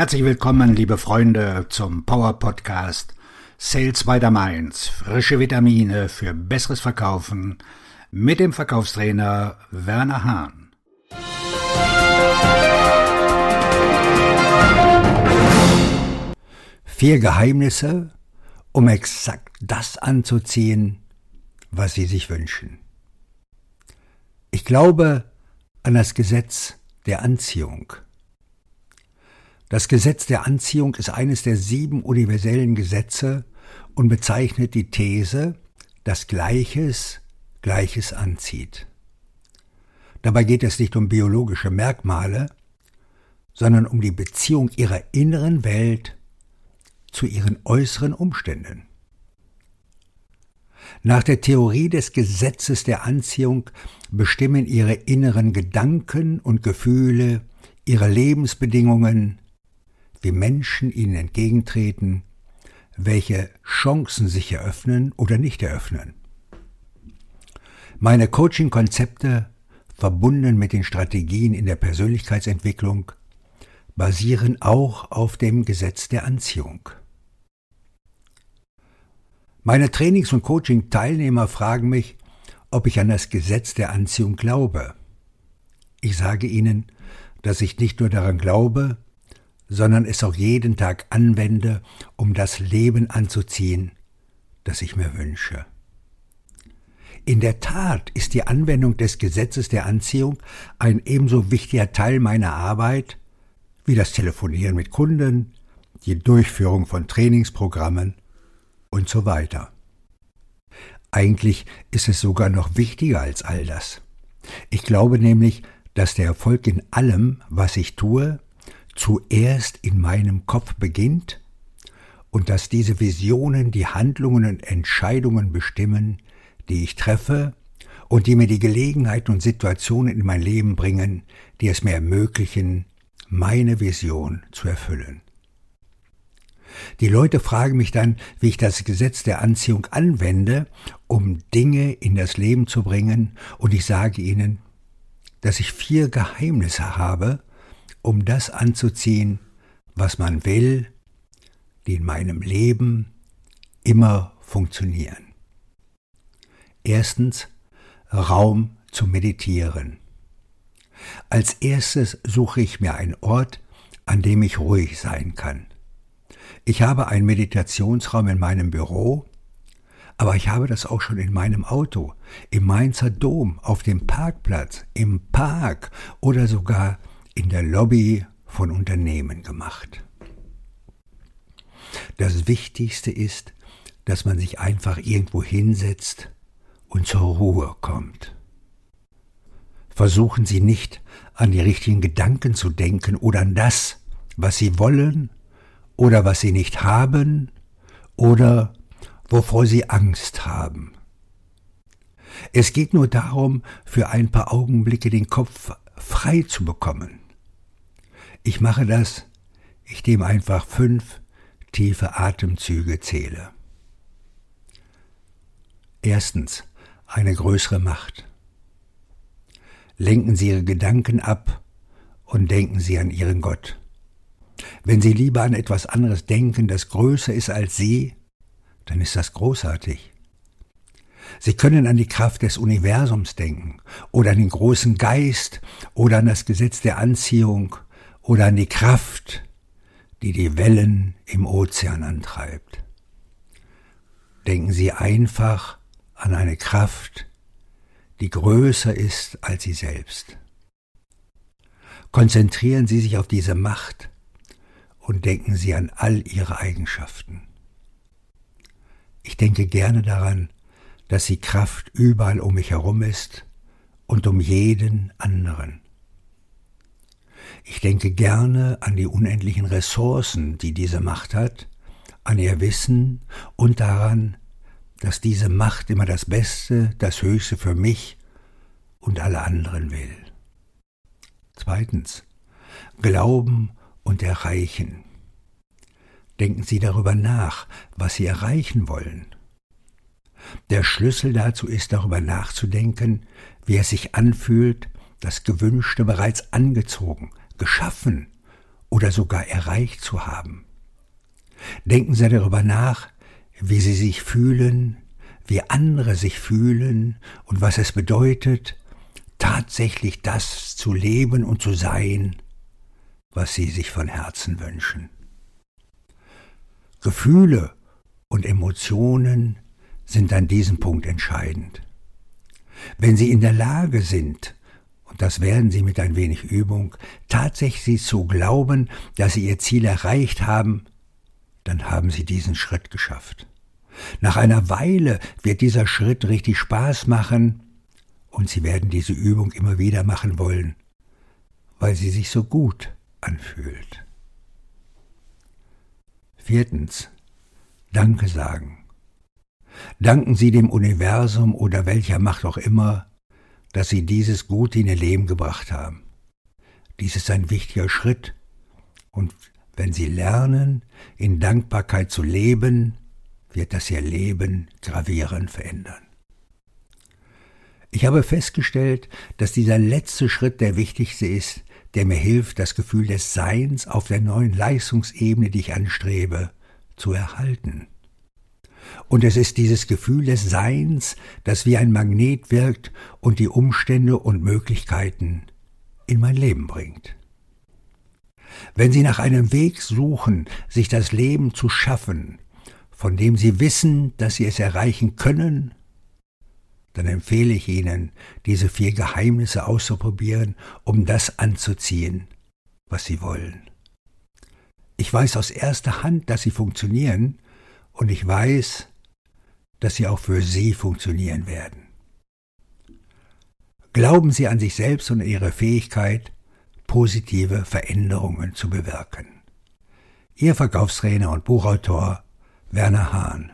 Herzlich willkommen, liebe Freunde, zum Power Podcast Sales by the Mainz. Frische Vitamine für besseres Verkaufen mit dem Verkaufstrainer Werner Hahn. Vier Geheimnisse, um exakt das anzuziehen, was Sie sich wünschen. Ich glaube an das Gesetz der Anziehung. Das Gesetz der Anziehung ist eines der sieben universellen Gesetze und bezeichnet die These, dass Gleiches Gleiches anzieht. Dabei geht es nicht um biologische Merkmale, sondern um die Beziehung ihrer inneren Welt zu ihren äußeren Umständen. Nach der Theorie des Gesetzes der Anziehung bestimmen ihre inneren Gedanken und Gefühle, ihre Lebensbedingungen, wie Menschen ihnen entgegentreten, welche Chancen sich eröffnen oder nicht eröffnen. Meine Coaching-Konzepte, verbunden mit den Strategien in der Persönlichkeitsentwicklung, basieren auch auf dem Gesetz der Anziehung. Meine Trainings- und Coaching-Teilnehmer fragen mich, ob ich an das Gesetz der Anziehung glaube. Ich sage ihnen, dass ich nicht nur daran glaube, sondern es auch jeden Tag anwende, um das Leben anzuziehen, das ich mir wünsche. In der Tat ist die Anwendung des Gesetzes der Anziehung ein ebenso wichtiger Teil meiner Arbeit wie das Telefonieren mit Kunden, die Durchführung von Trainingsprogrammen und so weiter. Eigentlich ist es sogar noch wichtiger als all das. Ich glaube nämlich, dass der Erfolg in allem, was ich tue, zuerst in meinem Kopf beginnt und dass diese Visionen die Handlungen und Entscheidungen bestimmen, die ich treffe und die mir die Gelegenheiten und Situationen in mein Leben bringen, die es mir ermöglichen, meine Vision zu erfüllen. Die Leute fragen mich dann, wie ich das Gesetz der Anziehung anwende, um Dinge in das Leben zu bringen, und ich sage ihnen, dass ich vier Geheimnisse habe, um das anzuziehen, was man will, die in meinem Leben immer funktionieren. Erstens Raum zu meditieren. Als erstes suche ich mir einen Ort, an dem ich ruhig sein kann. Ich habe einen Meditationsraum in meinem Büro, aber ich habe das auch schon in meinem Auto, im Mainzer Dom, auf dem Parkplatz, im Park oder sogar in der Lobby von Unternehmen gemacht. Das Wichtigste ist, dass man sich einfach irgendwo hinsetzt und zur Ruhe kommt. Versuchen Sie nicht an die richtigen Gedanken zu denken oder an das, was Sie wollen oder was Sie nicht haben oder wovor Sie Angst haben. Es geht nur darum, für ein paar Augenblicke den Kopf frei zu bekommen. Ich mache das, ich dem einfach fünf tiefe Atemzüge zähle. Erstens eine größere Macht. Lenken Sie Ihre Gedanken ab und denken Sie an Ihren Gott. Wenn Sie lieber an etwas anderes denken, das größer ist als Sie, dann ist das großartig. Sie können an die Kraft des Universums denken oder an den großen Geist oder an das Gesetz der Anziehung oder an die Kraft, die die Wellen im Ozean antreibt. Denken Sie einfach an eine Kraft, die größer ist als Sie selbst. Konzentrieren Sie sich auf diese Macht und denken Sie an all Ihre Eigenschaften. Ich denke gerne daran, dass die Kraft überall um mich herum ist und um jeden anderen. Ich denke gerne an die unendlichen Ressourcen, die diese Macht hat, an ihr Wissen und daran, dass diese Macht immer das Beste, das Höchste für mich und alle anderen will. Zweitens, Glauben und Erreichen. Denken Sie darüber nach, was Sie erreichen wollen. Der Schlüssel dazu ist darüber nachzudenken, wie es sich anfühlt, das Gewünschte bereits angezogen, geschaffen oder sogar erreicht zu haben. Denken Sie darüber nach, wie Sie sich fühlen, wie andere sich fühlen und was es bedeutet, tatsächlich das zu leben und zu sein, was Sie sich von Herzen wünschen. Gefühle und Emotionen sind an diesem Punkt entscheidend. Wenn Sie in der Lage sind, und das werden Sie mit ein wenig Übung, tatsächlich zu glauben, dass Sie Ihr Ziel erreicht haben, dann haben Sie diesen Schritt geschafft. Nach einer Weile wird dieser Schritt richtig Spaß machen und Sie werden diese Übung immer wieder machen wollen, weil sie sich so gut anfühlt. Viertens. Danke sagen. Danken Sie dem Universum oder welcher Macht auch immer, dass Sie dieses Gute in Ihr Leben gebracht haben. Dies ist ein wichtiger Schritt und wenn Sie lernen, in Dankbarkeit zu leben, wird das Ihr Leben gravierend verändern. Ich habe festgestellt, dass dieser letzte Schritt der wichtigste ist, der mir hilft, das Gefühl des Seins auf der neuen Leistungsebene, die ich anstrebe, zu erhalten. Und es ist dieses Gefühl des Seins, das wie ein Magnet wirkt und die Umstände und Möglichkeiten in mein Leben bringt. Wenn Sie nach einem Weg suchen, sich das Leben zu schaffen, von dem Sie wissen, dass Sie es erreichen können dann empfehle ich Ihnen, diese vier Geheimnisse auszuprobieren, um das anzuziehen, was Sie wollen. Ich weiß aus erster Hand, dass sie funktionieren, und ich weiß, dass sie auch für Sie funktionieren werden. Glauben Sie an sich selbst und Ihre Fähigkeit, positive Veränderungen zu bewirken. Ihr Verkaufstrainer und Buchautor Werner Hahn